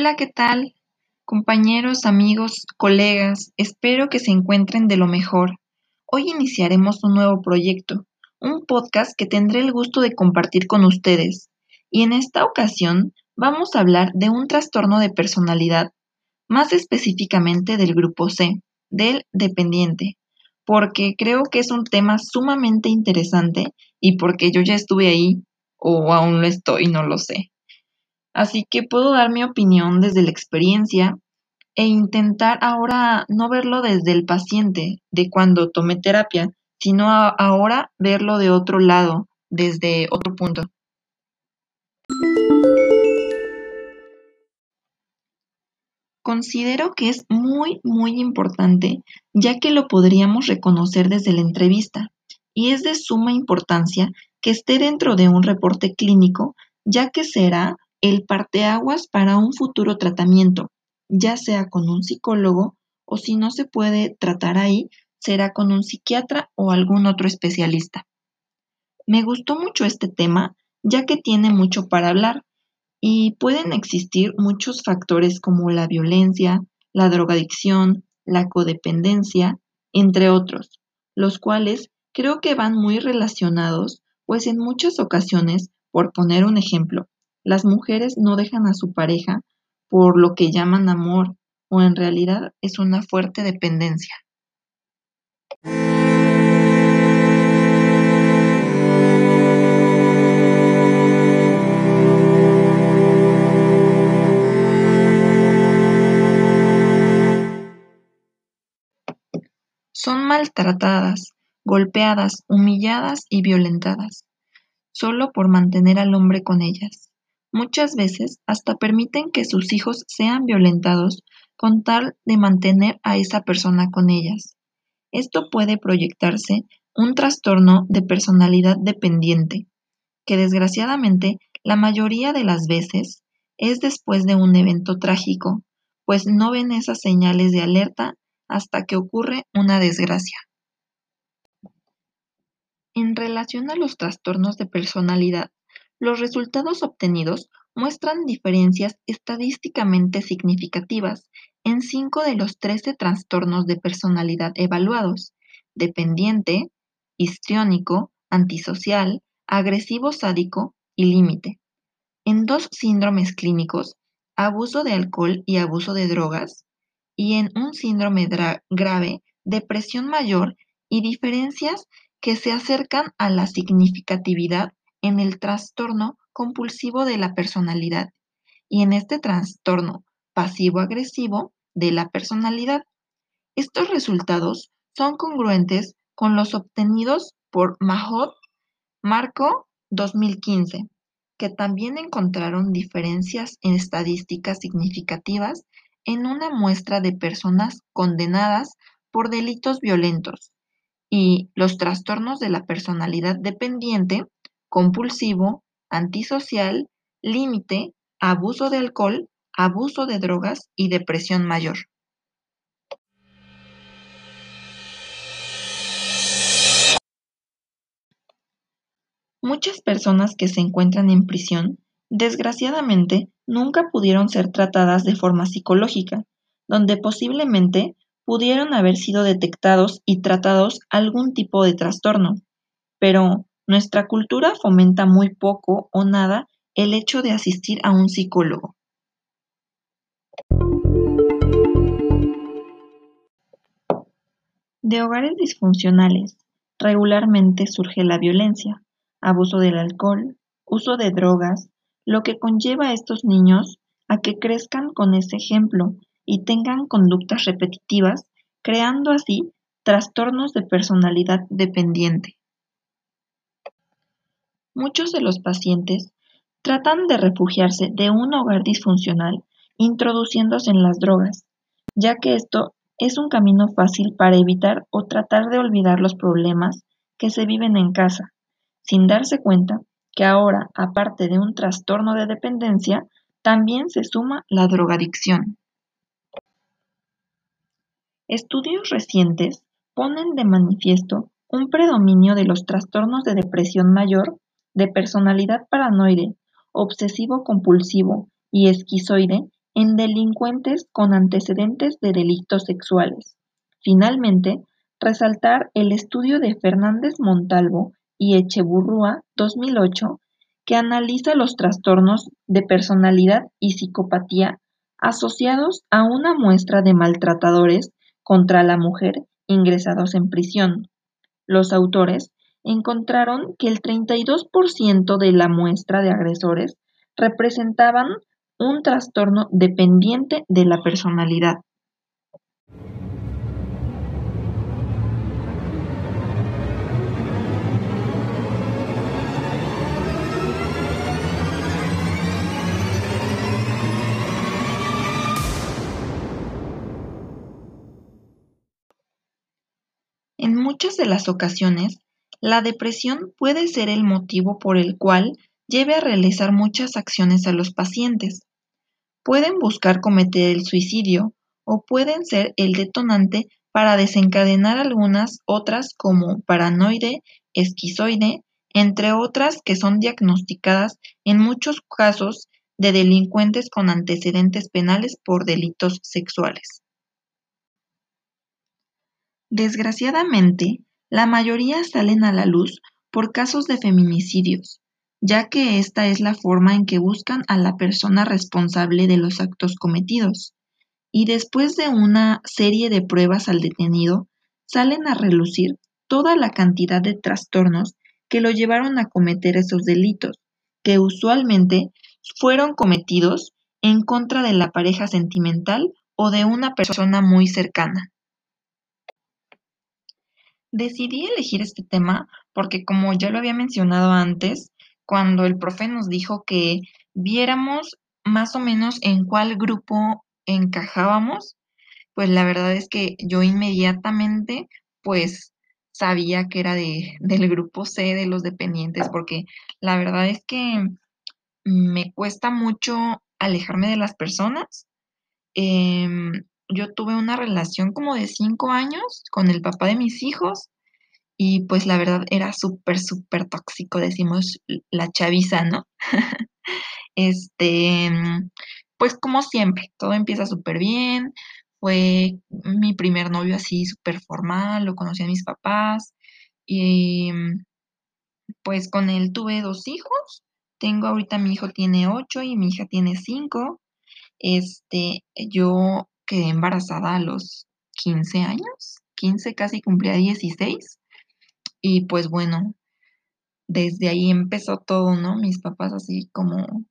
Hola, ¿qué tal? Compañeros, amigos, colegas, espero que se encuentren de lo mejor. Hoy iniciaremos un nuevo proyecto, un podcast que tendré el gusto de compartir con ustedes. Y en esta ocasión vamos a hablar de un trastorno de personalidad, más específicamente del grupo C, del dependiente, porque creo que es un tema sumamente interesante y porque yo ya estuve ahí o aún lo estoy, no lo sé. Así que puedo dar mi opinión desde la experiencia e intentar ahora no verlo desde el paciente de cuando tomé terapia, sino ahora verlo de otro lado, desde otro punto. Considero que es muy, muy importante, ya que lo podríamos reconocer desde la entrevista, y es de suma importancia que esté dentro de un reporte clínico, ya que será el parteaguas para un futuro tratamiento, ya sea con un psicólogo o si no se puede tratar ahí, será con un psiquiatra o algún otro especialista. Me gustó mucho este tema, ya que tiene mucho para hablar y pueden existir muchos factores como la violencia, la drogadicción, la codependencia, entre otros, los cuales creo que van muy relacionados, pues en muchas ocasiones, por poner un ejemplo, las mujeres no dejan a su pareja por lo que llaman amor o en realidad es una fuerte dependencia. Son maltratadas, golpeadas, humilladas y violentadas, solo por mantener al hombre con ellas. Muchas veces hasta permiten que sus hijos sean violentados con tal de mantener a esa persona con ellas. Esto puede proyectarse un trastorno de personalidad dependiente, que desgraciadamente la mayoría de las veces es después de un evento trágico, pues no ven esas señales de alerta hasta que ocurre una desgracia. En relación a los trastornos de personalidad, los resultados obtenidos muestran diferencias estadísticamente significativas en cinco de los trece trastornos de personalidad evaluados: dependiente, histriónico, antisocial, agresivo sádico y límite. En dos síndromes clínicos, abuso de alcohol y abuso de drogas, y en un síndrome grave, depresión mayor y diferencias que se acercan a la significatividad en el trastorno compulsivo de la personalidad y en este trastorno pasivo-agresivo de la personalidad. Estos resultados son congruentes con los obtenidos por Mahot Marco 2015, que también encontraron diferencias en estadísticas significativas en una muestra de personas condenadas por delitos violentos y los trastornos de la personalidad dependiente compulsivo, antisocial, límite, abuso de alcohol, abuso de drogas y depresión mayor. Muchas personas que se encuentran en prisión, desgraciadamente, nunca pudieron ser tratadas de forma psicológica, donde posiblemente pudieron haber sido detectados y tratados algún tipo de trastorno, pero nuestra cultura fomenta muy poco o nada el hecho de asistir a un psicólogo. De hogares disfuncionales, regularmente surge la violencia, abuso del alcohol, uso de drogas, lo que conlleva a estos niños a que crezcan con ese ejemplo y tengan conductas repetitivas, creando así trastornos de personalidad dependiente. Muchos de los pacientes tratan de refugiarse de un hogar disfuncional introduciéndose en las drogas, ya que esto es un camino fácil para evitar o tratar de olvidar los problemas que se viven en casa, sin darse cuenta que ahora, aparte de un trastorno de dependencia, también se suma la drogadicción. Estudios recientes ponen de manifiesto un predominio de los trastornos de depresión mayor de personalidad paranoide, obsesivo-compulsivo y esquizoide en delincuentes con antecedentes de delitos sexuales. Finalmente, resaltar el estudio de Fernández Montalvo y Echeburrúa 2008 que analiza los trastornos de personalidad y psicopatía asociados a una muestra de maltratadores contra la mujer ingresados en prisión. Los autores encontraron que el 32% de la muestra de agresores representaban un trastorno dependiente de la personalidad. En muchas de las ocasiones, la depresión puede ser el motivo por el cual lleve a realizar muchas acciones a los pacientes. Pueden buscar cometer el suicidio o pueden ser el detonante para desencadenar algunas otras como paranoide, esquizoide, entre otras que son diagnosticadas en muchos casos de delincuentes con antecedentes penales por delitos sexuales. Desgraciadamente, la mayoría salen a la luz por casos de feminicidios, ya que esta es la forma en que buscan a la persona responsable de los actos cometidos, y después de una serie de pruebas al detenido, salen a relucir toda la cantidad de trastornos que lo llevaron a cometer esos delitos, que usualmente fueron cometidos en contra de la pareja sentimental o de una persona muy cercana. Decidí elegir este tema porque como ya lo había mencionado antes, cuando el profe nos dijo que viéramos más o menos en cuál grupo encajábamos, pues la verdad es que yo inmediatamente pues sabía que era de, del grupo C de los dependientes, porque la verdad es que me cuesta mucho alejarme de las personas. Em, yo tuve una relación como de cinco años con el papá de mis hijos y pues la verdad era súper, súper tóxico, decimos la chaviza, ¿no? este, pues como siempre, todo empieza súper bien, fue mi primer novio así súper formal, lo conocí a mis papás y pues con él tuve dos hijos, tengo ahorita mi hijo tiene ocho y mi hija tiene cinco, este, yo quedé embarazada a los 15 años, 15 casi cumplía 16. Y pues bueno, desde ahí empezó todo, ¿no? Mis papás así como,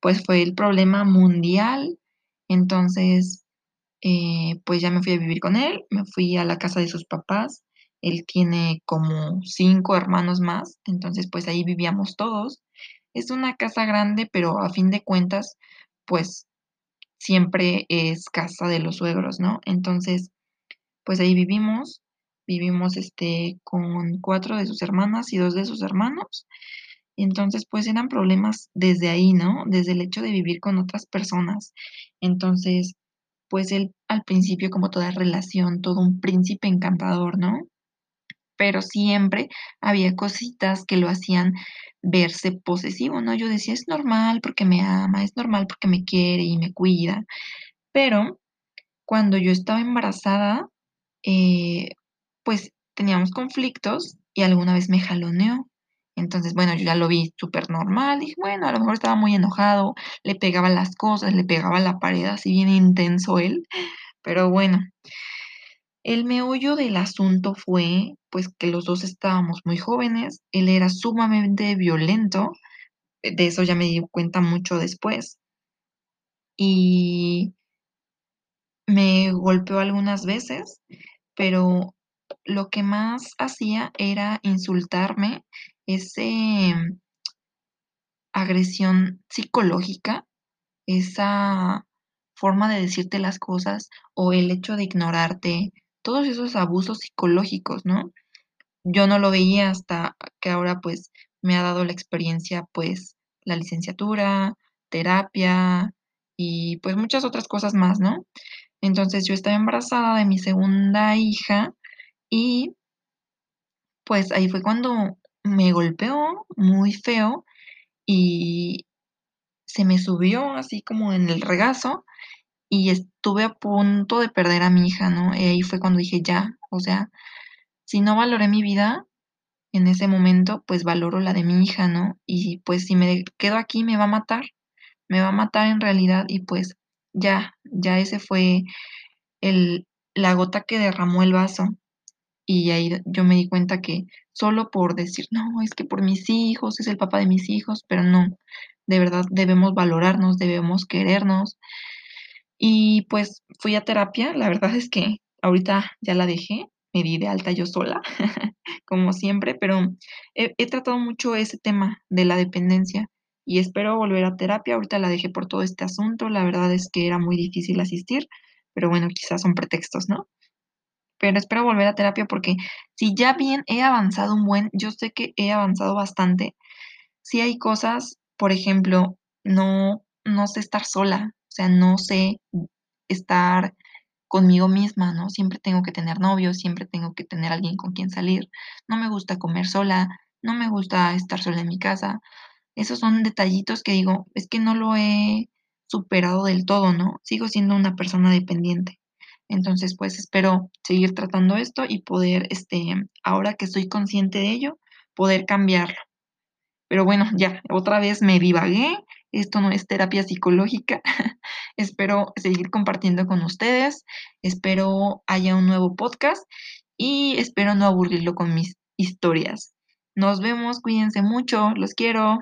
pues fue el problema mundial. Entonces, eh, pues ya me fui a vivir con él, me fui a la casa de sus papás. Él tiene como cinco hermanos más, entonces pues ahí vivíamos todos. Es una casa grande, pero a fin de cuentas, pues siempre es casa de los suegros, ¿no? Entonces, pues ahí vivimos, vivimos este con cuatro de sus hermanas y dos de sus hermanos. Entonces, pues eran problemas desde ahí, ¿no? Desde el hecho de vivir con otras personas. Entonces, pues él al principio, como toda relación, todo un príncipe encantador, ¿no? Pero siempre había cositas que lo hacían verse posesivo, ¿no? Yo decía, es normal porque me ama, es normal porque me quiere y me cuida, pero cuando yo estaba embarazada, eh, pues teníamos conflictos y alguna vez me jaloneó. Entonces, bueno, yo ya lo vi súper normal, dije, bueno, a lo mejor estaba muy enojado, le pegaba las cosas, le pegaba la pared, así bien intenso él, pero bueno, el meollo del asunto fue pues que los dos estábamos muy jóvenes, él era sumamente violento, de eso ya me di cuenta mucho después, y me golpeó algunas veces, pero lo que más hacía era insultarme, ese agresión psicológica, esa forma de decirte las cosas o el hecho de ignorarte, todos esos abusos psicológicos, ¿no? Yo no lo veía hasta que ahora pues me ha dado la experiencia pues la licenciatura, terapia y pues muchas otras cosas más, ¿no? Entonces yo estaba embarazada de mi segunda hija y pues ahí fue cuando me golpeó muy feo y se me subió así como en el regazo y estuve a punto de perder a mi hija, ¿no? Y ahí fue cuando dije, ya, o sea, si no valoré mi vida en ese momento, pues valoro la de mi hija, ¿no? Y pues si me quedo aquí me va a matar, me va a matar en realidad y pues ya, ya ese fue el, la gota que derramó el vaso. Y ahí yo me di cuenta que solo por decir, no, es que por mis hijos, es el papá de mis hijos, pero no, de verdad debemos valorarnos, debemos querernos. Y pues fui a terapia, la verdad es que ahorita ya la dejé, me di de alta yo sola, como siempre, pero he, tratado mucho ese tema de la dependencia y espero volver a terapia. Ahorita la dejé por todo este asunto, la verdad es que era muy difícil asistir, pero bueno, quizás son pretextos, ¿no? Pero espero volver a terapia porque si ya bien he avanzado un buen, yo sé que he avanzado bastante. Si hay cosas, por ejemplo, no, no sé estar sola, sea, no sé estar conmigo misma, ¿no? Siempre tengo que tener novio, siempre tengo que tener alguien con quien salir. No me gusta comer sola, no me gusta estar sola en mi casa. Esos son detallitos que digo, es que no lo he superado del todo, ¿no? Sigo siendo una persona dependiente. Entonces, pues espero seguir tratando esto y poder, este, ahora que estoy consciente de ello, poder cambiarlo. Pero bueno, ya, otra vez me divagué. Esto no es terapia psicológica. espero seguir compartiendo con ustedes. Espero haya un nuevo podcast y espero no aburrirlo con mis historias. Nos vemos, cuídense mucho, los quiero.